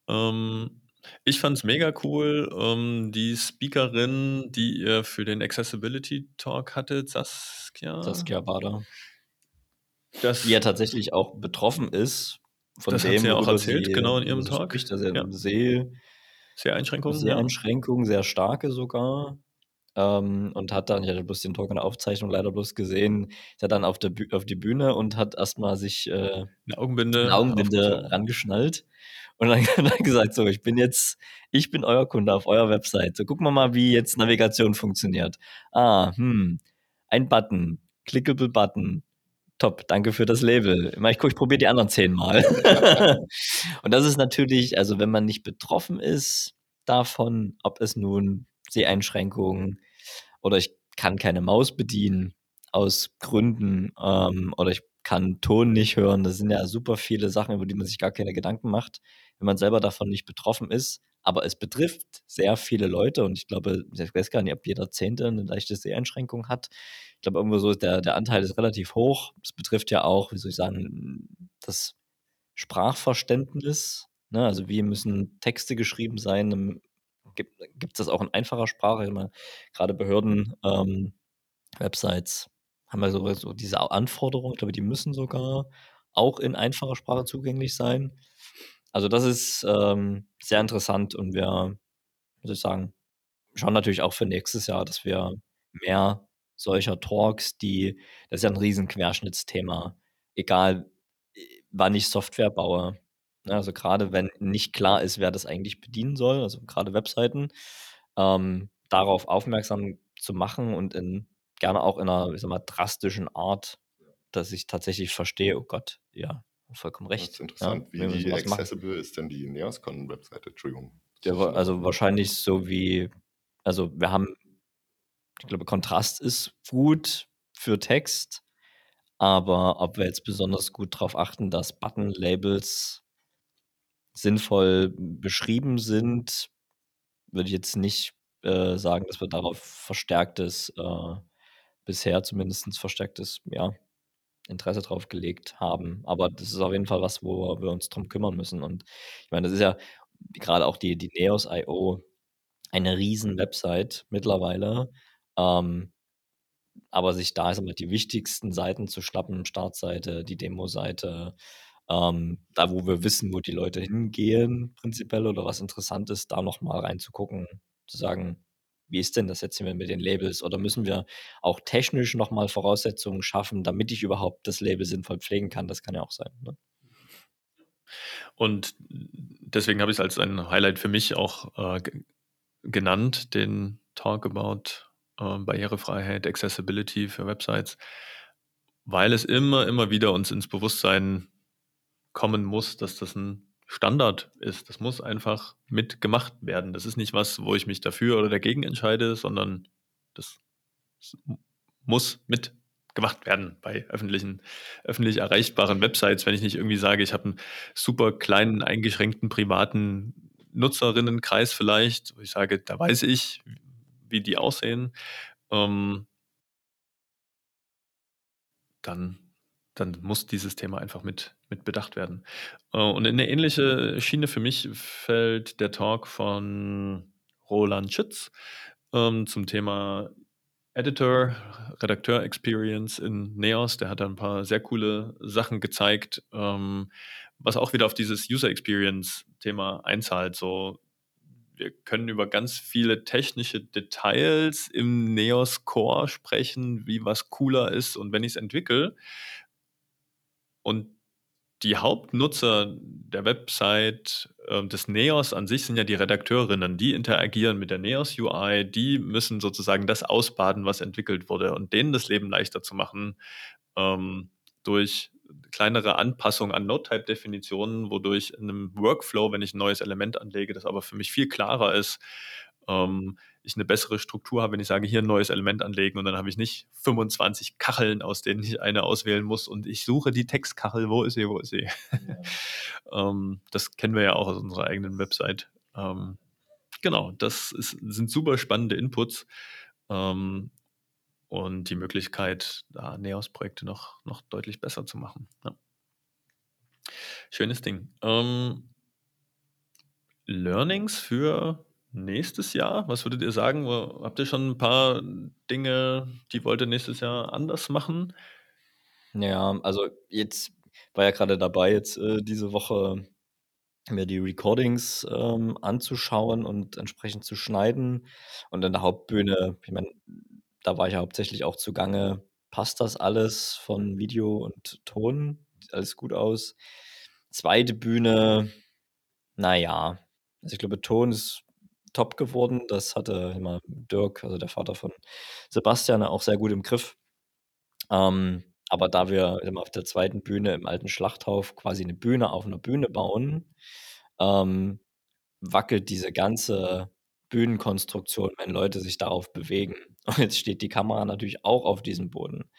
ähm, ich fand es mega cool, ähm, die Speakerin, die ihr für den Accessibility Talk hattet, Saskia. Saskia Bader. Das, die ja tatsächlich auch betroffen ist von das dem, hat sie ja auch erzählt, sie, genau in ihrem Talk. Spricht, dass er ja. Seh, Seheinschränkungen. Seheinschränkungen, sehr starke sogar. Ähm, und hat dann, ich hatte bloß den Talk in der Aufzeichnung leider bloß gesehen, ist er dann auf, der auf die Bühne und hat erstmal sich äh, eine Augenbinde, eine Augenbinde rangeschnallt und dann, [LAUGHS] dann gesagt, so, ich bin jetzt, ich bin euer Kunde auf eurer Website. So, gucken wir mal, wie jetzt Navigation funktioniert. Ah, hm, ein Button, clickable Button, top, danke für das Label. Ich gucke, ich probiere die anderen zehnmal. [LAUGHS] und das ist natürlich, also wenn man nicht betroffen ist davon, ob es nun Seheinschränkungen oder ich kann keine Maus bedienen aus Gründen ähm, oder ich kann Ton nicht hören. Das sind ja super viele Sachen, über die man sich gar keine Gedanken macht, wenn man selber davon nicht betroffen ist. Aber es betrifft sehr viele Leute und ich glaube, ich weiß gar nicht, ob jeder Zehnte eine leichte Seheinschränkung hat glaube, irgendwo so der, der Anteil ist relativ hoch. Es betrifft ja auch, wie soll ich sagen, das Sprachverständnis. Ne? Also wie müssen Texte geschrieben sein? Gibt es das auch in einfacher Sprache? Immer, gerade Behörden, ähm, Websites haben ja so, so diese Anforderungen, ich glaube, die müssen sogar auch in einfacher Sprache zugänglich sein. Also das ist ähm, sehr interessant und wir, soll ich sagen, schauen natürlich auch für nächstes Jahr, dass wir mehr solcher Talks, die, das ist ja ein riesen Querschnittsthema, egal äh, wann ich Software baue. Ne, also gerade wenn nicht klar ist, wer das eigentlich bedienen soll, also gerade Webseiten, ähm, darauf aufmerksam zu machen und in, gerne auch in einer ich sag mal, drastischen Art dass ich tatsächlich verstehe, oh Gott, ja, vollkommen Das recht. ist interessant. Ja, Wie, wie was machen. accessible ist denn die Neoscon-Webseite? Entschuldigung. Ja, also wahrscheinlich so wie, also wir haben, ich glaube, Kontrast ist gut für Text, aber ob wir jetzt besonders gut darauf achten, dass Button-Labels sinnvoll beschrieben sind, würde ich jetzt nicht äh, sagen, dass wir darauf verstärktes, äh, bisher zumindest verstärktes, ja, Interesse drauf gelegt haben. Aber das ist auf jeden Fall was, wo wir uns drum kümmern müssen. Und ich meine, das ist ja gerade auch die, die Neos.io eine riesen Website mittlerweile. Ähm, aber sich da ist die wichtigsten Seiten zu schnappen, Startseite, die Demo-Seite, ähm, da wo wir wissen, wo die Leute hingehen, prinzipiell oder was interessant ist, da nochmal reinzugucken, zu sagen, wie ist denn das jetzt hier mit den Labels oder müssen wir auch technisch nochmal Voraussetzungen schaffen, damit ich überhaupt das Label sinnvoll pflegen kann? Das kann ja auch sein. Ne? Und deswegen habe ich es als ein Highlight für mich auch äh, genannt, den Talk about äh, Barrierefreiheit, Accessibility für Websites, weil es immer, immer wieder uns ins Bewusstsein kommen muss, dass das ein Standard ist. Das muss einfach mitgemacht werden. Das ist nicht was, wo ich mich dafür oder dagegen entscheide, sondern das muss mitgemacht werden bei öffentlichen, öffentlich erreichbaren Websites. Wenn ich nicht irgendwie sage, ich habe einen super kleinen, eingeschränkten privaten Nutzerinnenkreis vielleicht, ich sage, da weiß ich, wie die aussehen, ähm, dann, dann muss dieses Thema einfach mit, mit bedacht werden. Äh, und in eine ähnliche Schiene für mich fällt der Talk von Roland Schütz ähm, zum Thema Editor, Redakteur Experience in Neos. Der hat da ein paar sehr coole Sachen gezeigt, ähm, was auch wieder auf dieses User Experience Thema einzahlt. So, wir können über ganz viele technische Details im Neos Core sprechen, wie was cooler ist und wenn ich es entwickle und die Hauptnutzer der Website äh, des Neos an sich sind ja die Redakteurinnen, die interagieren mit der Neos UI, die müssen sozusagen das ausbaden, was entwickelt wurde und denen das Leben leichter zu machen ähm, durch kleinere Anpassungen an Node-Type-Definitionen, wodurch in einem Workflow, wenn ich ein neues Element anlege, das aber für mich viel klarer ist, ähm, ich eine bessere Struktur habe, wenn ich sage, hier ein neues Element anlegen und dann habe ich nicht 25 Kacheln, aus denen ich eine auswählen muss und ich suche die Textkachel, wo ist sie, wo ist sie? Ja. [LAUGHS] ähm, das kennen wir ja auch aus unserer eigenen Website. Ähm, genau, das ist, sind super spannende Inputs ähm, und die Möglichkeit, da Neos-Projekte noch, noch deutlich besser zu machen. Ja. Schönes Ding. Ähm, Learnings für nächstes Jahr? Was würdet ihr sagen? Habt ihr schon ein paar Dinge, die wollt ihr nächstes Jahr anders machen? Ja, also jetzt war ja gerade dabei, jetzt äh, diese Woche mir die Recordings ähm, anzuschauen und entsprechend zu schneiden. Und in der Hauptbühne, ich meine, da war ich ja hauptsächlich auch zugange. Passt das alles von Video und Ton? Sieht alles gut aus? Zweite Bühne, naja. Also ich glaube, Ton ist top geworden. Das hatte immer Dirk, also der Vater von Sebastian, auch sehr gut im Griff. Ähm, aber da wir auf der zweiten Bühne im alten Schlachthof quasi eine Bühne auf einer Bühne bauen, ähm, wackelt diese ganze Bühnenkonstruktion, wenn Leute sich darauf bewegen. [LAUGHS] Und jetzt steht die Kamera natürlich auch auf diesem Boden.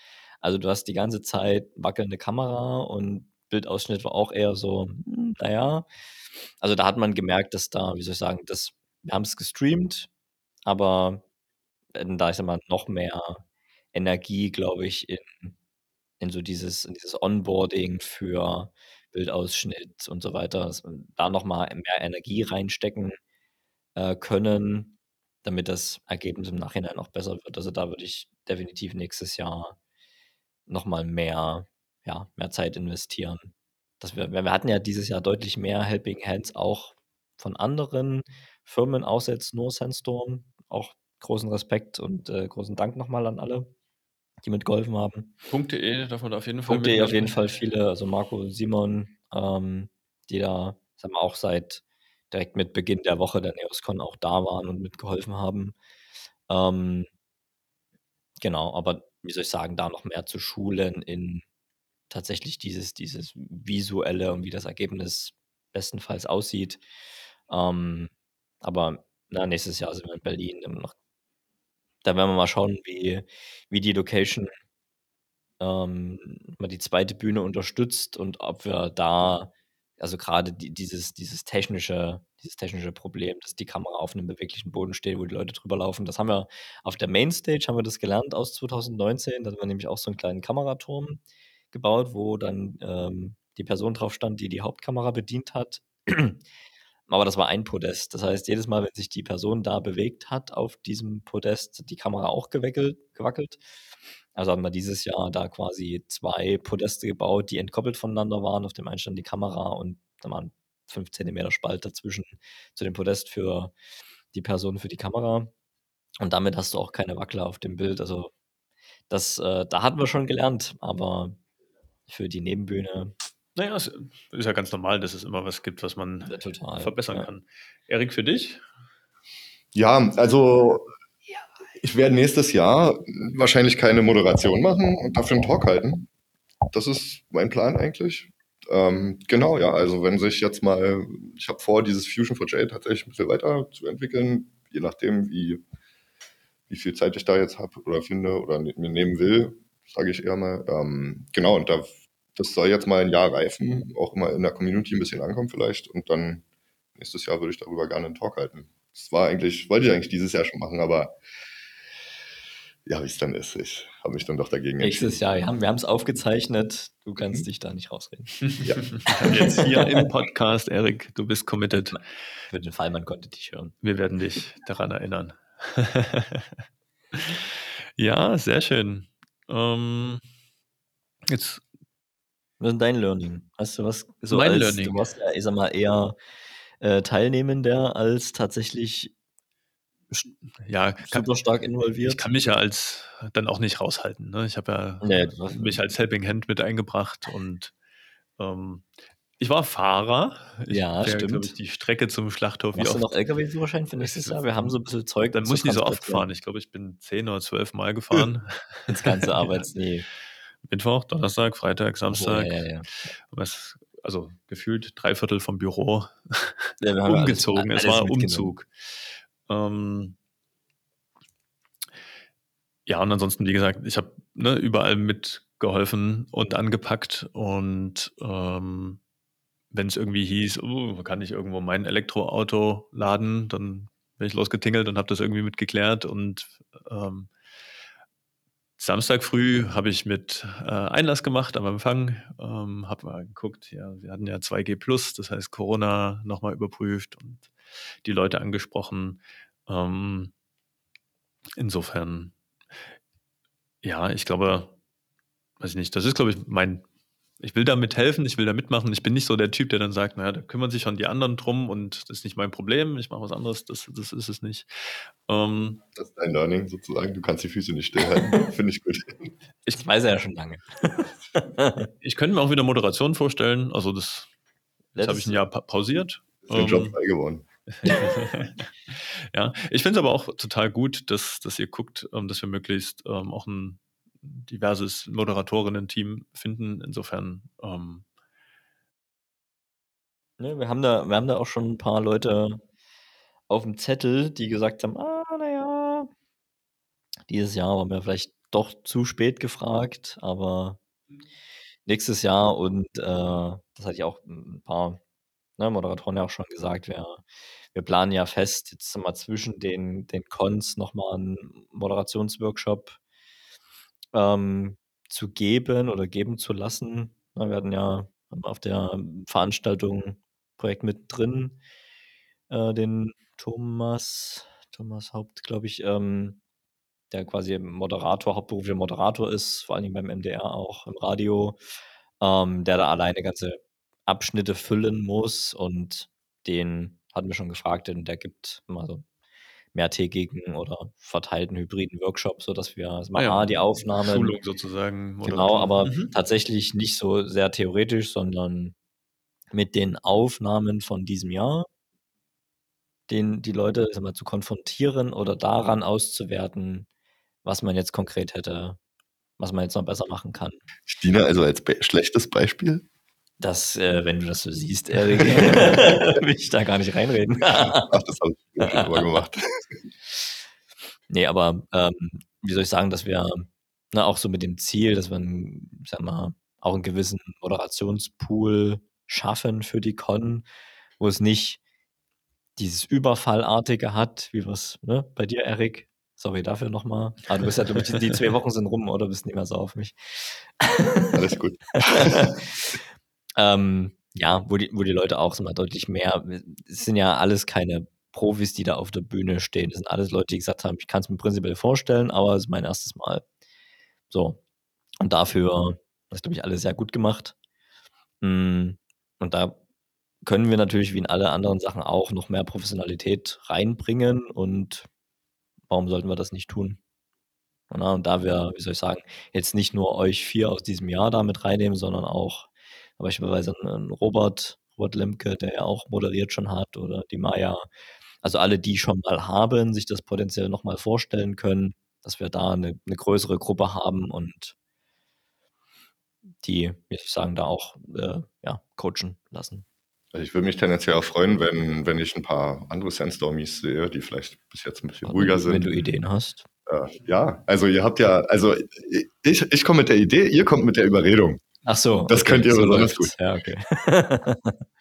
Also du hast die ganze Zeit wackelnde Kamera und Bildausschnitt war auch eher so, hm, naja. Also da hat man gemerkt, dass da, wie soll ich sagen, das, wir haben es gestreamt, aber da ist immer noch mehr Energie, glaube ich, in, in so dieses, in dieses Onboarding für Bildausschnitt und so weiter, dass wir da nochmal mehr Energie reinstecken äh, können, damit das Ergebnis im Nachhinein auch besser wird. Also da würde ich definitiv nächstes Jahr nochmal mehr, ja, mehr Zeit investieren. Dass wir, wir hatten ja dieses Jahr deutlich mehr Helping Hands auch von anderen Firmen, außer jetzt nur Sandstorm. Auch großen Respekt und äh, großen Dank nochmal an alle, die mitgeholfen haben. Punkt.de darf man da auf jeden Fall. Punkt.de auf jeden Fall viele, also Marco, Simon, ähm, die da, sagen wir auch seit direkt mit Beginn der Woche der Neoscon auch da waren und mitgeholfen haben. Ähm, genau, aber wie soll ich sagen, da noch mehr zu schulen in tatsächlich dieses, dieses visuelle und wie das Ergebnis bestenfalls aussieht. Ähm, aber na, nächstes Jahr sind wir in Berlin. Da werden wir mal schauen, wie, wie die Location ähm, mal die zweite Bühne unterstützt und ob wir da, also gerade die, dieses, dieses technische, dieses technische Problem, dass die Kamera auf einem beweglichen Boden steht, wo die Leute drüber laufen. Das haben wir auf der Mainstage haben wir das gelernt aus 2019. Da haben wir nämlich auch so einen kleinen Kameraturm gebaut, wo dann ähm, die Person drauf stand, die die Hauptkamera bedient hat. Aber das war ein Podest. Das heißt, jedes Mal, wenn sich die Person da bewegt hat auf diesem Podest, hat die Kamera auch gewackelt. gewackelt. Also haben wir dieses Jahr da quasi zwei Podeste gebaut, die entkoppelt voneinander waren. Auf dem einen stand die Kamera und da waren 5 cm Spalt dazwischen zu dem Podest für die Person für die Kamera. Und damit hast du auch keine Wackler auf dem Bild. Also das, äh, da hatten wir schon gelernt, aber für die Nebenbühne. Naja, es ist ja ganz normal, dass es immer was gibt, was man ja, total, verbessern ja. kann. Erik, für dich? Ja, also ich werde nächstes Jahr wahrscheinlich keine Moderation machen und dafür einen Talk halten. Das ist mein Plan eigentlich. Ähm, genau, ja, also wenn sich jetzt mal, ich habe vor, dieses Fusion for Jade tatsächlich ein bisschen weiter zu entwickeln, je nachdem, wie, wie viel Zeit ich da jetzt habe oder finde oder ne, mir nehmen will, sage ich eher mal. Ähm, genau, und da, das soll jetzt mal ein Jahr reifen, auch immer in der Community ein bisschen ankommen vielleicht und dann nächstes Jahr würde ich darüber gerne einen Talk halten. Das war eigentlich, wollte ich eigentlich dieses Jahr schon machen, aber ja, wie es dann ist. Ich habe mich dann doch dagegen entschieden. Nächstes Jahr, ja. Wir haben es aufgezeichnet. Du kannst mhm. dich da nicht rausreden. Ja. [LAUGHS] Jetzt hier im Podcast, Erik, du bist committed. Für den Fall, man konnte dich hören. Wir werden dich daran erinnern. [LAUGHS] ja, sehr schön. Ähm, jetzt. Was ist dein Learning? Hast du was so mein als, Learning? Du warst ja, ich sag mal, eher äh, Teilnehmender als tatsächlich ja, super stark involviert. Ich kann mich ja als dann auch nicht raushalten. Ne? Ich habe ja nee, mich als Helping Hand mit eingebracht und ähm, ich war Fahrer. Ich ja, wär, stimmt. Ich, die Strecke zum Schlachthof. Hast du noch LKW-Führerschein für nächstes Jahr? [LAUGHS] Wir haben so ein bisschen Zeug. Dann muss ich nicht so oft fahren. Ich glaube, ich bin zehn oder zwölf Mal gefahren. Ins ganze [LAUGHS] Arbeitsnee. Mittwoch, Donnerstag, Freitag, Samstag. Oh, ja, ja. Was, also gefühlt drei Viertel vom Büro [LAUGHS] umgezogen. Alles, alles es war Umzug. Ähm, ja, und ansonsten, wie gesagt, ich habe ne, überall mitgeholfen und angepackt. Und ähm, wenn es irgendwie hieß, oh, kann ich irgendwo mein Elektroauto laden, dann bin ich losgetingelt und habe das irgendwie mitgeklärt. Und ähm, Samstag früh habe ich mit äh, Einlass gemacht am Empfang, ähm, habe mal geguckt, ja, wir hatten ja 2G Plus, das heißt Corona nochmal überprüft und die Leute angesprochen. Ähm, insofern, ja, ich glaube, weiß ich nicht, das ist, glaube ich, mein, ich will damit helfen, ich will da mitmachen. Ich bin nicht so der Typ, der dann sagt, naja, da kümmern sich schon die anderen drum und das ist nicht mein Problem, ich mache was anderes, das, das ist es nicht. Ähm, das ist dein Learning sozusagen, du kannst die Füße nicht stillhalten, [LAUGHS] finde ich gut. Ich weiß ja schon lange. [LAUGHS] ich könnte mir auch wieder Moderation vorstellen, also das, das habe ich ein Jahr pa pausiert. Ist den ähm, Job frei geworden. [LAUGHS] ja, ich finde es aber auch total gut, dass, dass ihr guckt, ähm, dass wir möglichst ähm, auch ein diverses Moderatorinnen-Team finden. Insofern. Ähm, ne, wir, haben da, wir haben da auch schon ein paar Leute auf dem Zettel, die gesagt haben: Ah, naja, dieses Jahr waren wir vielleicht doch zu spät gefragt, aber nächstes Jahr und äh, das hatte ich auch ein paar ne, Moderatoren ja auch schon gesagt, wir, wir planen ja fest, jetzt mal zwischen den, den Cons nochmal einen Moderationsworkshop ähm, zu geben oder geben zu lassen. Wir hatten ja auf der Veranstaltung Projekt mit drin, äh, den Thomas, Thomas Haupt, glaube ich, ähm, der quasi Moderator, hauptberuflicher Moderator ist, vor allen Dingen beim MDR auch im Radio, ähm, der da alleine ganze Abschnitte füllen muss und den hatten wir schon gefragt, denn der gibt immer so mehrtägigen oder verteilten hybriden Workshop, sodass wir also mal ah ja, die Aufnahme Schulung sozusagen genau, aber mhm. tatsächlich nicht so sehr theoretisch, sondern mit den Aufnahmen von diesem Jahr, den die Leute mal, zu konfrontieren oder daran auszuwerten, was man jetzt konkret hätte was man jetzt noch besser machen kann. Stina also als be schlechtes Beispiel? Das, äh, wenn du das so siehst, [LAUGHS] Erik, [LAUGHS] will ich da gar nicht reinreden. Ach, das habe ich schon mal gemacht. [LAUGHS] Nee, aber ähm, wie soll ich sagen, dass wir ne, auch so mit dem Ziel, dass wir, ich sag mal, auch einen gewissen Moderationspool schaffen für die Con, wo es nicht dieses Überfallartige hat, wie was ne, bei dir, Erik. Sorry dafür nochmal. Aber du bist ja, du, die zwei Wochen sind rum, oder bist nicht mehr so auf mich. Alles gut. Ähm, ja, wo die, wo die Leute auch so mal deutlich mehr, es sind ja alles keine Profis, die da auf der Bühne stehen. Das sind alles Leute, die gesagt haben, ich kann es mir prinzipiell vorstellen, aber es ist mein erstes Mal. So. Und dafür, das glaube ich, alles sehr gut gemacht. Mm, und da können wir natürlich wie in alle anderen Sachen auch noch mehr Professionalität reinbringen und warum sollten wir das nicht tun? Und da wir, wie soll ich sagen, jetzt nicht nur euch vier aus diesem Jahr da mit reinnehmen, sondern auch beispielsweise einen Robert, Robert Lemke, der ja auch moderiert schon hat, oder die Maya, also alle, die schon mal haben, sich das potenziell nochmal vorstellen können, dass wir da eine, eine größere Gruppe haben und die, wie soll ich sagen, da auch äh, ja, coachen lassen. Also ich würde mich tendenziell auch freuen, wenn, wenn ich ein paar andere Sandstormies sehe, die vielleicht bis jetzt ein bisschen Aber ruhiger wenn, sind. Wenn du Ideen hast. Äh, ja, also ihr habt ja, also ich, ich komme mit der Idee, ihr kommt mit der Überredung. Ach so. Das könnt ihr so besonders läuft's. Ja, okay. [LAUGHS]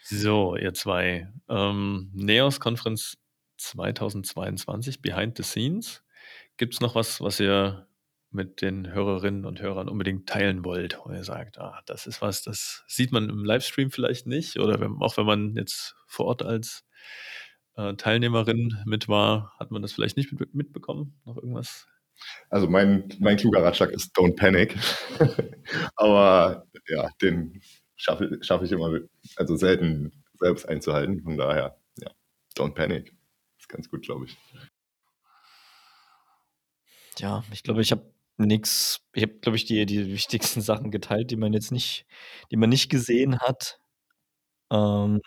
So, ihr zwei. Ähm, NEOS-Konferenz 2022, Behind the Scenes. Gibt es noch was, was ihr mit den Hörerinnen und Hörern unbedingt teilen wollt, wo ihr sagt, ah, das ist was, das sieht man im Livestream vielleicht nicht oder wenn, auch wenn man jetzt vor Ort als äh, Teilnehmerin mit war, hat man das vielleicht nicht mit, mitbekommen? Noch irgendwas? Also mein, mein kluger Ratschlag ist Don't Panic. [LAUGHS] Aber ja, den schaffe schaff ich immer, also selten selbst einzuhalten. Von daher, ja, Don't Panic. Ist ganz gut, glaube ich. Ja, ich glaube, ich habe nichts, ich habe, glaube ich, die, die wichtigsten [LAUGHS] Sachen geteilt, die man jetzt nicht, die man nicht gesehen hat. Ähm,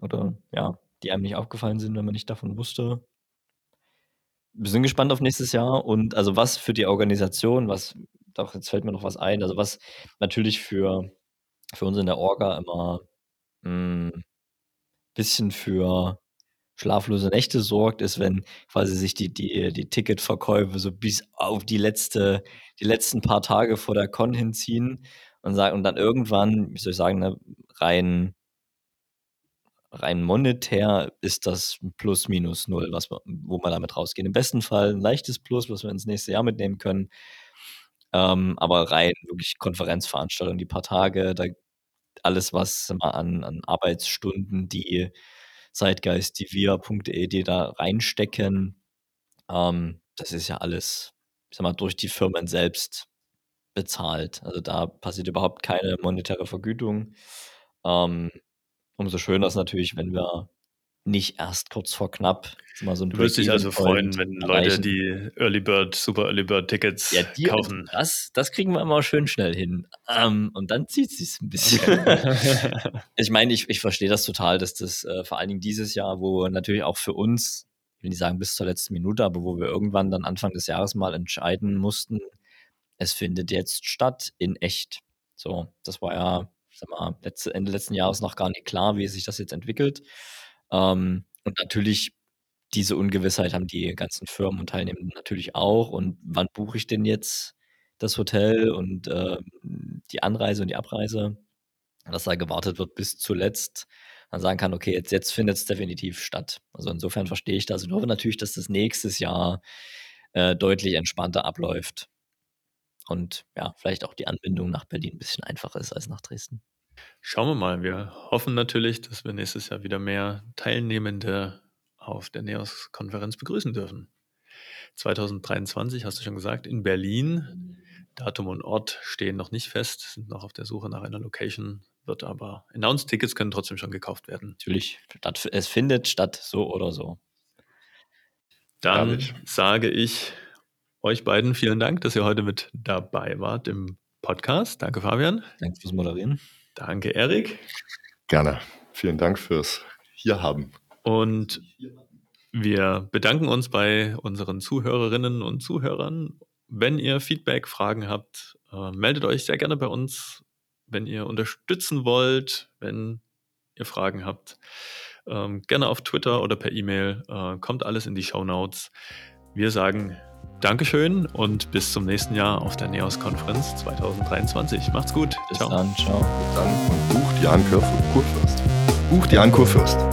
oder ja, die einem nicht aufgefallen sind, wenn man nicht davon wusste. Wir sind gespannt auf nächstes Jahr. Und also was für die Organisation, was, doch, jetzt fällt mir noch was ein, also was natürlich für, für uns in der Orga immer ein bisschen für schlaflose Nächte sorgt, ist, wenn quasi sich die, die, die Ticketverkäufe so bis auf die letzte, die letzten paar Tage vor der Con hinziehen und sagen, und dann irgendwann, wie soll ich sagen, ne, rein, rein monetär ist das plus minus null, was wo wir damit rausgehen. Im besten Fall ein leichtes Plus, was wir ins nächste Jahr mitnehmen können. Ähm, aber rein wirklich Konferenzveranstaltungen, die paar Tage, da alles, was mal an, an Arbeitsstunden, die Zeitgeist, die wir.de, die da reinstecken, ähm, das ist ja alles, ich sag mal, durch die Firmen selbst bezahlt. Also da passiert überhaupt keine monetäre Vergütung. Ähm, umso schöner ist natürlich, wenn wir nicht erst kurz vor knapp mal so ein Du würdest dich also freuen, wenn Leute erreichen. die Early Bird, Super Early Bird Tickets ja, die, kaufen. Das, das kriegen wir immer schön schnell hin. Ähm, und dann zieht es ein bisschen. [LAUGHS] ich meine, ich, ich verstehe das total, dass das äh, vor allen Dingen dieses Jahr, wo natürlich auch für uns, ich will nicht sagen bis zur letzten Minute, aber wo wir irgendwann dann Anfang des Jahres mal entscheiden mussten, es findet jetzt statt in echt. So, das war ja, sag mal, letzte, Ende letzten Jahres noch gar nicht klar, wie sich das jetzt entwickelt. Ähm, und natürlich diese Ungewissheit haben die ganzen Firmen und Teilnehmenden natürlich auch. Und wann buche ich denn jetzt das Hotel und äh, die Anreise und die Abreise? Dass da gewartet wird bis zuletzt. Man sagen kann, okay, jetzt, jetzt findet es definitiv statt. Also insofern verstehe ich das. Ich hoffe natürlich, dass das nächstes Jahr äh, deutlich entspannter abläuft. Und ja, vielleicht auch die Anbindung nach Berlin ein bisschen einfacher ist als nach Dresden. Schauen wir mal. Wir hoffen natürlich, dass wir nächstes Jahr wieder mehr Teilnehmende auf der NEOS-Konferenz begrüßen dürfen. 2023, hast du schon gesagt, in Berlin. Datum und Ort stehen noch nicht fest, sind noch auf der Suche nach einer Location, wird aber announced. Tickets können trotzdem schon gekauft werden. Natürlich, es findet statt, so oder so. Dann Herrlich. sage ich euch beiden vielen Dank, dass ihr heute mit dabei wart im Podcast. Danke, Fabian. Danke fürs Moderieren. Danke, Erik. Gerne. Vielen Dank fürs Hierhaben. Und wir bedanken uns bei unseren Zuhörerinnen und Zuhörern wenn ihr Feedback, Fragen habt, äh, meldet euch sehr gerne bei uns. Wenn ihr unterstützen wollt, wenn ihr Fragen habt, ähm, gerne auf Twitter oder per E-Mail. Äh, kommt alles in die Show Notes. Wir sagen Dankeschön und bis zum nächsten Jahr auf der NEOS-Konferenz 2023. Macht's gut. Bis Ciao. dann. Ciao. Bis dann und bucht Jan Kurfürst. Bucht Jan Kurfürst.